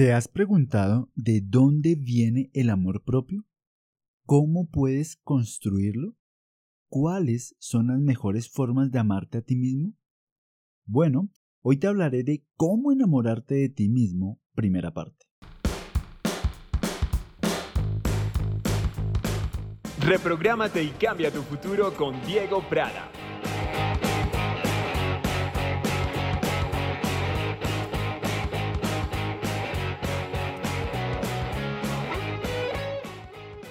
¿Te has preguntado de dónde viene el amor propio? ¿Cómo puedes construirlo? ¿Cuáles son las mejores formas de amarte a ti mismo? Bueno, hoy te hablaré de cómo enamorarte de ti mismo, primera parte. Reprográmate y cambia tu futuro con Diego Prada.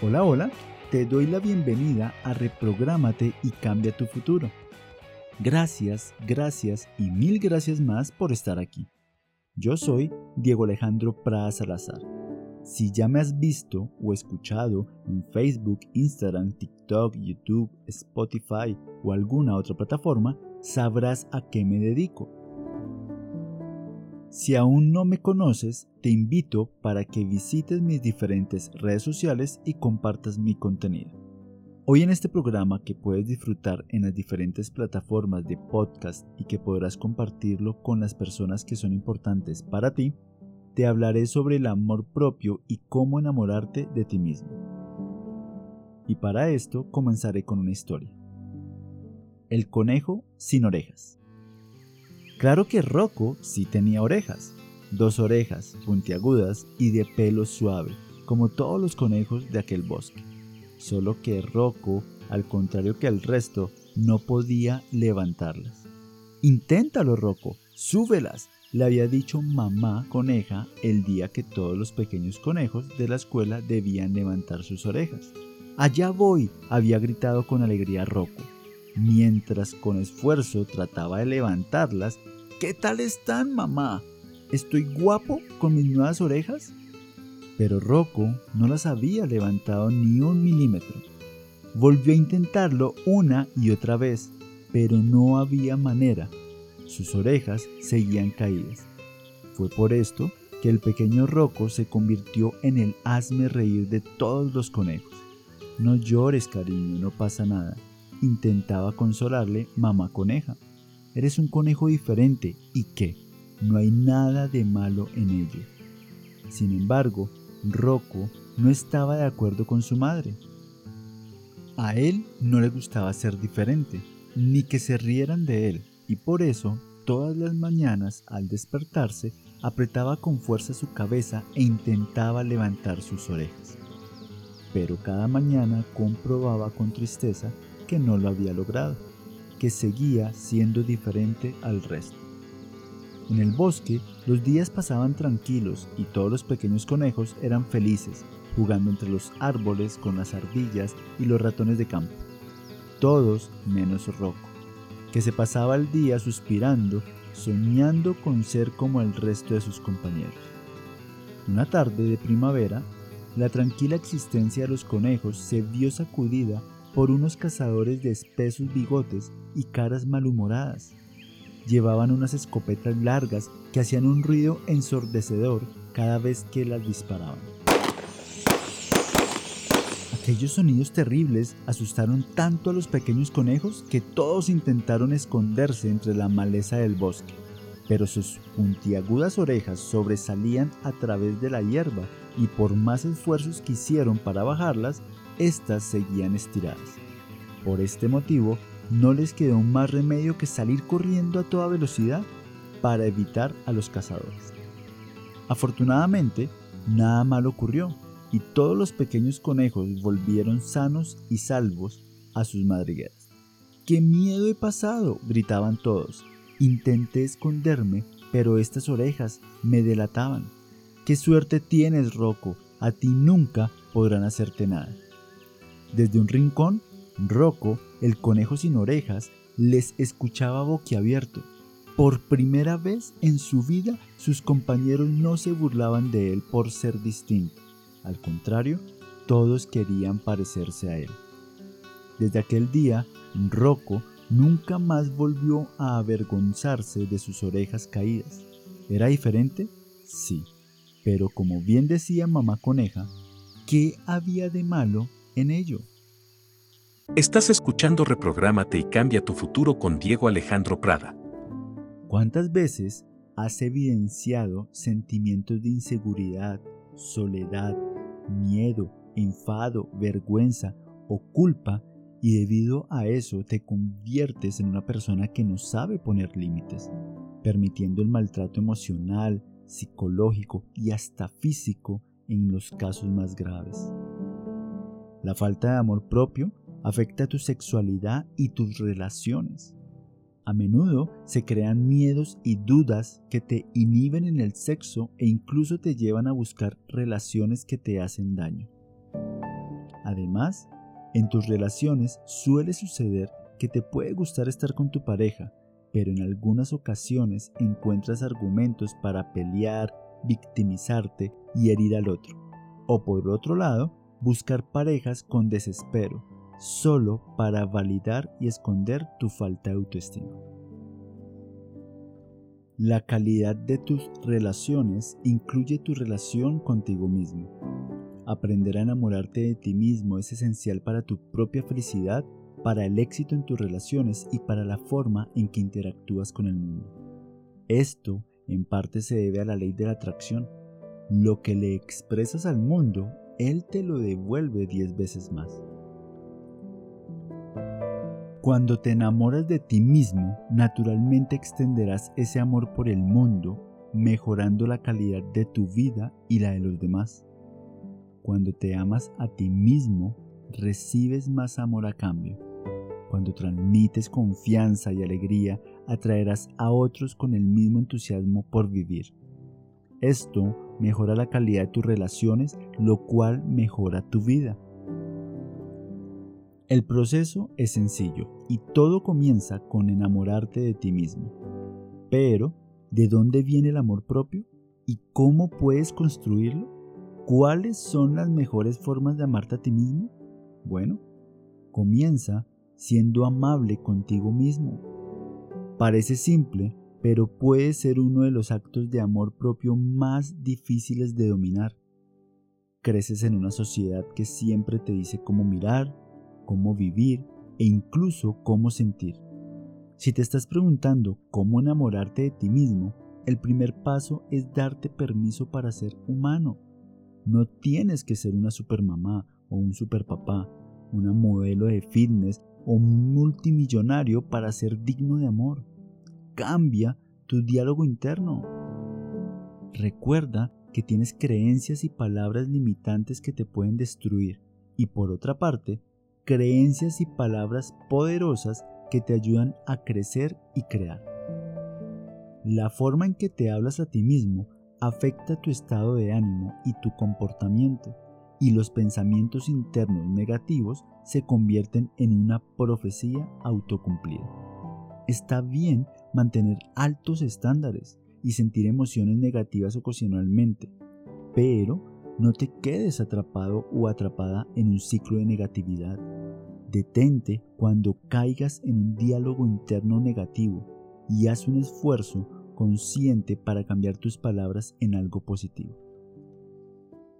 Hola, hola, te doy la bienvenida a Reprográmate y cambia tu futuro. Gracias, gracias y mil gracias más por estar aquí. Yo soy Diego Alejandro Prada Salazar. Si ya me has visto o escuchado en Facebook, Instagram, TikTok, YouTube, Spotify o alguna otra plataforma, sabrás a qué me dedico si aún no me conoces, te invito para que visites mis diferentes redes sociales y compartas mi contenido. Hoy en este programa que puedes disfrutar en las diferentes plataformas de podcast y que podrás compartirlo con las personas que son importantes para ti, te hablaré sobre el amor propio y cómo enamorarte de ti mismo. Y para esto comenzaré con una historia. El conejo sin orejas. Claro que Rocco sí tenía orejas, dos orejas puntiagudas y de pelo suave, como todos los conejos de aquel bosque. Solo que Rocco, al contrario que el resto, no podía levantarlas. Inténtalo, Rocco, súbelas, le había dicho mamá coneja el día que todos los pequeños conejos de la escuela debían levantar sus orejas. Allá voy, había gritado con alegría Rocco mientras con esfuerzo trataba de levantarlas. ¿Qué tal están, mamá? ¿Estoy guapo con mis nuevas orejas? Pero Rocco no las había levantado ni un milímetro. Volvió a intentarlo una y otra vez, pero no había manera. Sus orejas seguían caídas. Fue por esto que el pequeño Rocco se convirtió en el hazme reír de todos los conejos. No llores, cariño, no pasa nada intentaba consolarle mamá coneja. Eres un conejo diferente y qué, no hay nada de malo en ello. Sin embargo, Rocco no estaba de acuerdo con su madre. A él no le gustaba ser diferente, ni que se rieran de él, y por eso todas las mañanas al despertarse apretaba con fuerza su cabeza e intentaba levantar sus orejas. Pero cada mañana comprobaba con tristeza que no lo había logrado, que seguía siendo diferente al resto. En el bosque los días pasaban tranquilos y todos los pequeños conejos eran felices, jugando entre los árboles con las ardillas y los ratones de campo. Todos menos Rocco, que se pasaba el día suspirando, soñando con ser como el resto de sus compañeros. Una tarde de primavera, la tranquila existencia de los conejos se vio sacudida por unos cazadores de espesos bigotes y caras malhumoradas. Llevaban unas escopetas largas que hacían un ruido ensordecedor cada vez que las disparaban. Aquellos sonidos terribles asustaron tanto a los pequeños conejos que todos intentaron esconderse entre la maleza del bosque, pero sus puntiagudas orejas sobresalían a través de la hierba y por más esfuerzos que hicieron para bajarlas, éstas seguían estiradas. Por este motivo, no les quedó más remedio que salir corriendo a toda velocidad para evitar a los cazadores. Afortunadamente, nada mal ocurrió y todos los pequeños conejos volvieron sanos y salvos a sus madrigueras. ¡Qué miedo he pasado! gritaban todos. Intenté esconderme, pero estas orejas me delataban. ¡Qué suerte tienes, Rocco! A ti nunca podrán hacerte nada. Desde un rincón, Rocco, el conejo sin orejas, les escuchaba boquiabierto. Por primera vez en su vida, sus compañeros no se burlaban de él por ser distinto. Al contrario, todos querían parecerse a él. Desde aquel día, Rocco nunca más volvió a avergonzarse de sus orejas caídas. ¿Era diferente? Sí. Pero como bien decía mamá coneja, ¿qué había de malo en ello. Estás escuchando Reprográmate y cambia tu futuro con Diego Alejandro Prada. ¿Cuántas veces has evidenciado sentimientos de inseguridad, soledad, miedo, enfado, vergüenza o culpa y debido a eso te conviertes en una persona que no sabe poner límites, permitiendo el maltrato emocional, psicológico y hasta físico en los casos más graves. La falta de amor propio afecta tu sexualidad y tus relaciones. A menudo se crean miedos y dudas que te inhiben en el sexo e incluso te llevan a buscar relaciones que te hacen daño. Además, en tus relaciones suele suceder que te puede gustar estar con tu pareja, pero en algunas ocasiones encuentras argumentos para pelear, victimizarte y herir al otro. O por otro lado, buscar parejas con desespero, solo para validar y esconder tu falta de autoestima. La calidad de tus relaciones incluye tu relación contigo mismo. Aprender a enamorarte de ti mismo es esencial para tu propia felicidad, para el éxito en tus relaciones y para la forma en que interactúas con el mundo. Esto en parte se debe a la ley de la atracción. Lo que le expresas al mundo, él te lo devuelve diez veces más. Cuando te enamoras de ti mismo, naturalmente extenderás ese amor por el mundo, mejorando la calidad de tu vida y la de los demás. Cuando te amas a ti mismo, recibes más amor a cambio. Cuando transmites confianza y alegría, atraerás a otros con el mismo entusiasmo por vivir. Esto mejora la calidad de tus relaciones, lo cual mejora tu vida. El proceso es sencillo y todo comienza con enamorarte de ti mismo. Pero, ¿de dónde viene el amor propio? ¿Y cómo puedes construirlo? ¿Cuáles son las mejores formas de amarte a ti mismo? Bueno, comienza siendo amable contigo mismo. Parece simple, pero puede ser uno de los actos de amor propio más difíciles de dominar. Creces en una sociedad que siempre te dice cómo mirar, cómo vivir e incluso cómo sentir. Si te estás preguntando cómo enamorarte de ti mismo, el primer paso es darte permiso para ser humano. No tienes que ser una supermamá o un superpapá, una modelo de fitness o un multimillonario para ser digno de amor. Cambia tu diálogo interno. Recuerda que tienes creencias y palabras limitantes que te pueden destruir. Y por otra parte, creencias y palabras poderosas que te ayudan a crecer y crear. La forma en que te hablas a ti mismo afecta tu estado de ánimo y tu comportamiento, y los pensamientos internos negativos se convierten en una profecía autocumplida. Está bien mantener altos estándares y sentir emociones negativas ocasionalmente, pero no te quedes atrapado o atrapada en un ciclo de negatividad. Detente cuando caigas en un diálogo interno negativo y haz un esfuerzo consciente para cambiar tus palabras en algo positivo.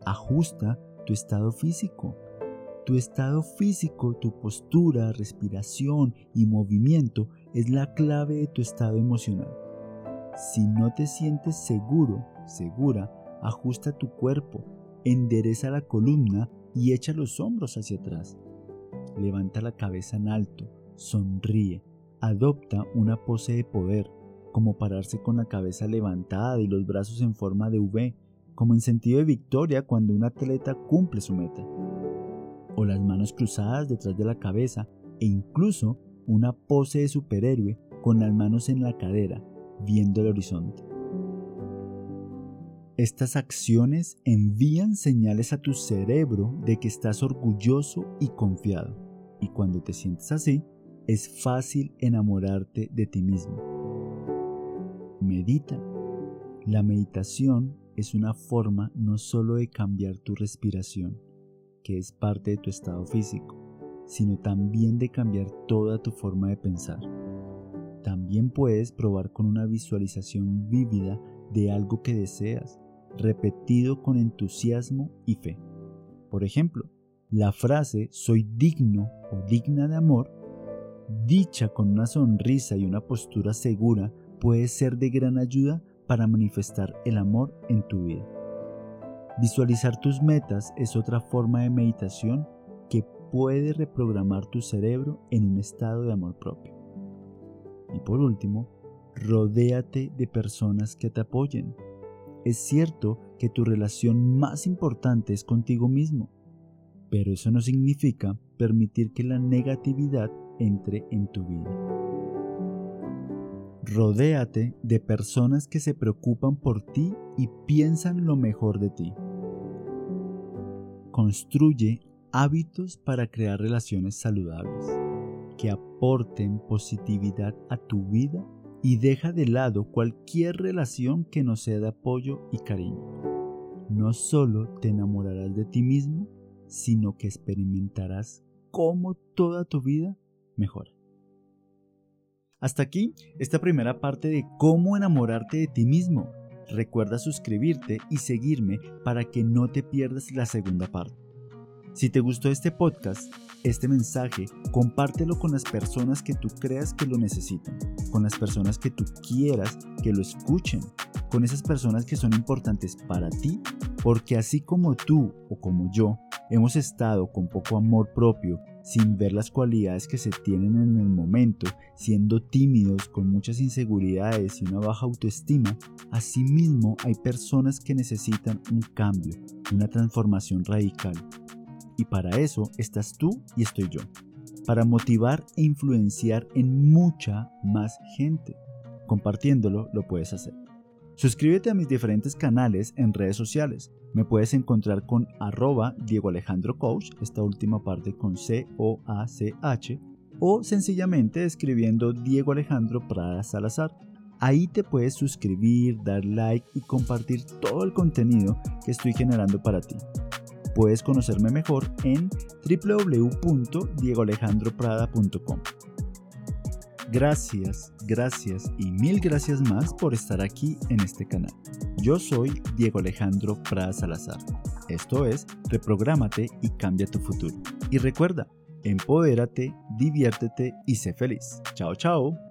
Ajusta tu estado físico. Tu estado físico, tu postura, respiración y movimiento es la clave de tu estado emocional. Si no te sientes seguro, segura, ajusta tu cuerpo, endereza la columna y echa los hombros hacia atrás. Levanta la cabeza en alto, sonríe, adopta una pose de poder, como pararse con la cabeza levantada y los brazos en forma de V, como en sentido de victoria cuando un atleta cumple su meta. O las manos cruzadas detrás de la cabeza e incluso una pose de superhéroe con las manos en la cadera, viendo el horizonte. Estas acciones envían señales a tu cerebro de que estás orgulloso y confiado. Y cuando te sientes así, es fácil enamorarte de ti mismo. Medita. La meditación es una forma no solo de cambiar tu respiración, que es parte de tu estado físico, sino también de cambiar toda tu forma de pensar. También puedes probar con una visualización vívida de algo que deseas repetido con entusiasmo y fe. Por ejemplo, la frase soy digno o digna de amor, dicha con una sonrisa y una postura segura, puede ser de gran ayuda para manifestar el amor en tu vida. Visualizar tus metas es otra forma de meditación puede reprogramar tu cerebro en un estado de amor propio. Y por último, rodéate de personas que te apoyen. Es cierto que tu relación más importante es contigo mismo, pero eso no significa permitir que la negatividad entre en tu vida. Rodéate de personas que se preocupan por ti y piensan lo mejor de ti. Construye hábitos para crear relaciones saludables que aporten positividad a tu vida y deja de lado cualquier relación que no sea de apoyo y cariño. No solo te enamorarás de ti mismo, sino que experimentarás cómo toda tu vida mejora. Hasta aquí esta primera parte de cómo enamorarte de ti mismo. Recuerda suscribirte y seguirme para que no te pierdas la segunda parte. Si te gustó este podcast, este mensaje, compártelo con las personas que tú creas que lo necesitan, con las personas que tú quieras que lo escuchen, con esas personas que son importantes para ti, porque así como tú o como yo hemos estado con poco amor propio, sin ver las cualidades que se tienen en el momento, siendo tímidos, con muchas inseguridades y una baja autoestima, asimismo hay personas que necesitan un cambio, una transformación radical y para eso estás tú y estoy yo. Para motivar e influenciar en mucha más gente. Compartiéndolo lo puedes hacer. Suscríbete a mis diferentes canales en redes sociales. Me puedes encontrar con arroba Diego Alejandro Coach, esta última parte con C-O-A-C-H, o sencillamente escribiendo Diego Alejandro Prada Salazar. Ahí te puedes suscribir, dar like y compartir todo el contenido que estoy generando para ti. Puedes conocerme mejor en www.diegoalejandroprada.com. Gracias, gracias y mil gracias más por estar aquí en este canal. Yo soy Diego Alejandro Prada Salazar. Esto es Reprográmate y cambia tu futuro. Y recuerda, empodérate, diviértete y sé feliz. Chao, chao.